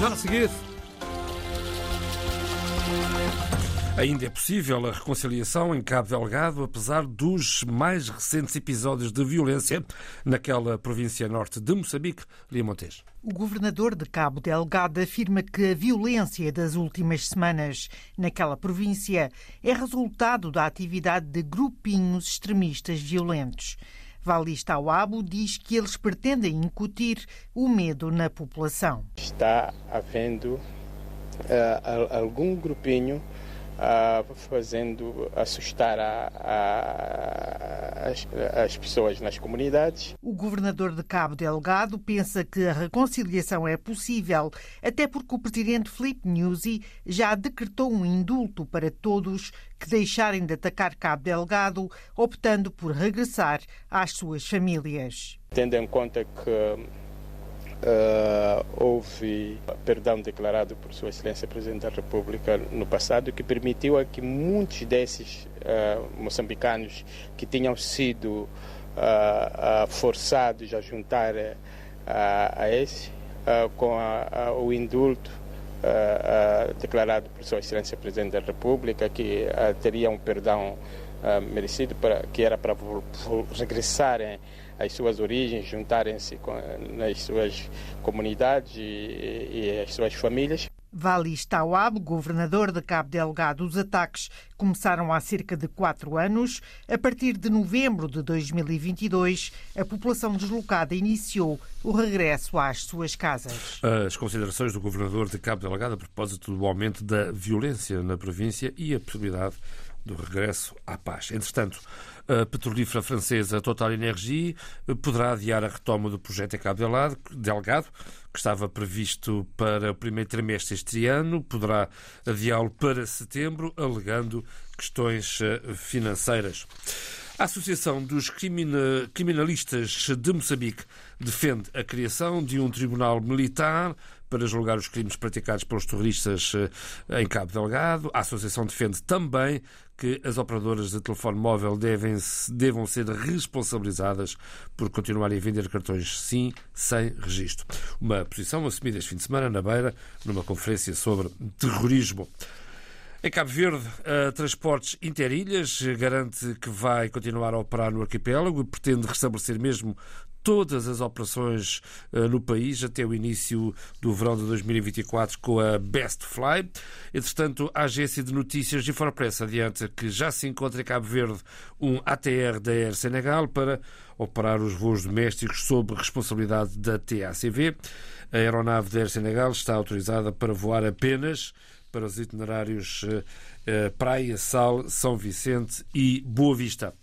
Já a seguir. Ainda é possível a reconciliação em Cabo Delgado, apesar dos mais recentes episódios de violência naquela província norte de Moçambique, Lia Montes. O governador de Cabo Delgado afirma que a violência das últimas semanas naquela província é resultado da atividade de grupinhos extremistas violentos. Valista Awabo diz que eles pretendem incutir o medo na população. Está havendo uh, algum grupinho uh, fazendo assustar a, as, as, pessoas nas comunidades. O governador de Cabo Delgado pensa que a reconciliação é possível, até porque o presidente Filipe Nyusi já decretou um indulto para todos que deixarem de atacar Cabo Delgado, optando por regressar às suas famílias. Tendo em conta que Uh, houve perdão declarado por Sua Excelência Presidente da República no passado que permitiu a que muitos desses uh, moçambicanos que tinham sido uh, forçados a juntar a esse, com a, a, o indulto declarado por Sua Excelência Presidente da República, que teria um perdão merecido, para, que era para regressarem as suas origens, juntarem-se nas suas comunidades e, e as suas famílias. Vali Stauab, governador de Cabo Delgado, os ataques começaram há cerca de quatro anos. A partir de novembro de 2022, a população deslocada iniciou o regresso às suas casas. As considerações do governador de Cabo Delgado a propósito do aumento da violência na província e a possibilidade do regresso à paz. Entretanto, a petrolífera francesa Total Energia poderá adiar a retoma do projeto em Cabo Delgado, que estava previsto para o primeiro trimestre este ano, poderá adiá-lo para setembro, alegando questões eh, financeiras. A Associação dos Criminalistas de Moçambique defende a criação de um tribunal militar para julgar os crimes praticados pelos terroristas eh, em Cabo Delgado. A Associação defende também que as operadoras de telefone móvel devem, devam ser responsabilizadas por continuarem a vender cartões SIM sem registro. Uma posição assumida este fim de semana na Beira, numa conferência sobre terrorismo. Em Cabo Verde, a Transportes Interilhas garante que vai continuar a operar no arquipélago e pretende restabelecer mesmo todas as operações uh, no país até o início do verão de 2024 com a Best Fly. Entretanto, a agência de notícias de Infopress adianta que já se encontra em Cabo Verde um ATR da Air Senegal para operar os voos domésticos sob responsabilidade da TACV. A aeronave da Air Senegal está autorizada para voar apenas para os itinerários uh, Praia, Sal, São Vicente e Boa Vista.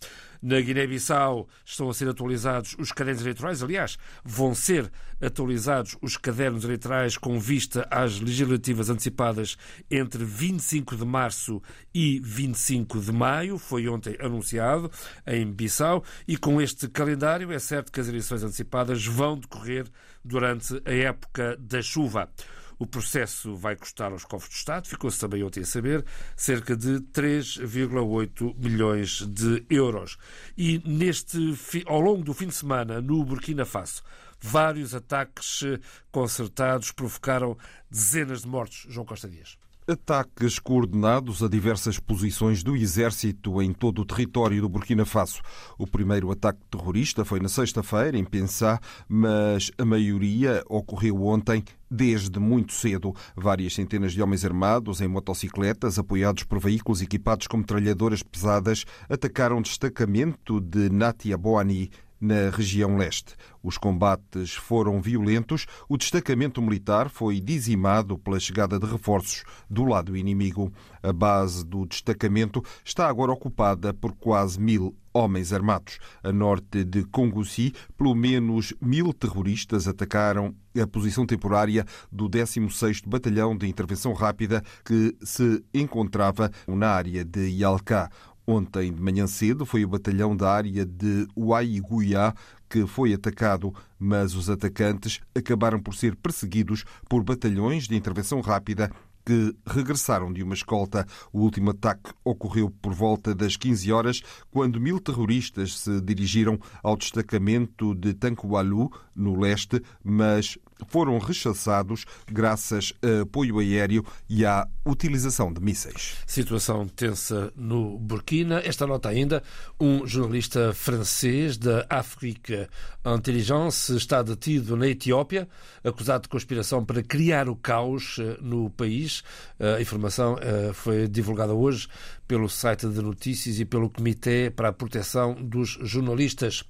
Na Guiné-Bissau estão a ser atualizados os cadernos eleitorais. Aliás, vão ser atualizados os cadernos eleitorais com vista às legislativas antecipadas entre 25 de março e 25 de maio. Foi ontem anunciado em Bissau. E com este calendário, é certo que as eleições antecipadas vão decorrer durante a época da chuva. O processo vai custar aos cofres do Estado, ficou-se também ontem a saber, cerca de 3,8 milhões de euros. E neste, ao longo do fim de semana, no Burkina Faso, vários ataques eh, concertados provocaram dezenas de mortos. João Costa Dias. Ataques coordenados a diversas posições do exército em todo o território do Burkina Faso. O primeiro ataque terrorista foi na sexta-feira, em Pensá, mas a maioria ocorreu ontem Desde muito cedo, várias centenas de homens armados em motocicletas, apoiados por veículos equipados com metralhadoras pesadas, atacaram um destacamento de Natia Boani na região leste. Os combates foram violentos, o destacamento militar foi dizimado pela chegada de reforços do lado inimigo. A base do destacamento está agora ocupada por quase mil homens armados. A norte de Congossi, pelo menos mil terroristas atacaram a posição temporária do 16º Batalhão de Intervenção Rápida que se encontrava na área de Yalká. Ontem de manhã cedo foi o batalhão da área de Uaiguiá que foi atacado, mas os atacantes acabaram por ser perseguidos por batalhões de intervenção rápida que regressaram de uma escolta. O último ataque ocorreu por volta das 15 horas, quando mil terroristas se dirigiram ao destacamento de Tankualu, no leste, mas foram rechaçados graças a apoio aéreo e à utilização de mísseis. Situação tensa no Burkina. Esta nota ainda, um jornalista francês da África Intelligence está detido na Etiópia, acusado de conspiração para criar o caos eh, no país. A informação eh, foi divulgada hoje pelo site de notícias e pelo Comitê para a Proteção dos Jornalistas.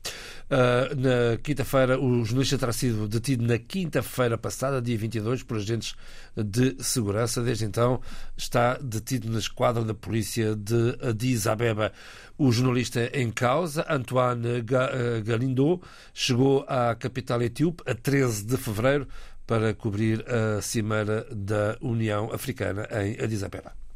Na quinta-feira, o jornalista terá sido detido na quinta-feira passada, dia 22, por agentes de segurança. Desde então, está detido na esquadra da polícia de Addis Abeba. O jornalista em causa, Antoine ah, Galindo, chegou à capital etíope a 13 de fevereiro para cobrir a cimeira da União Africana em Addis Abeba.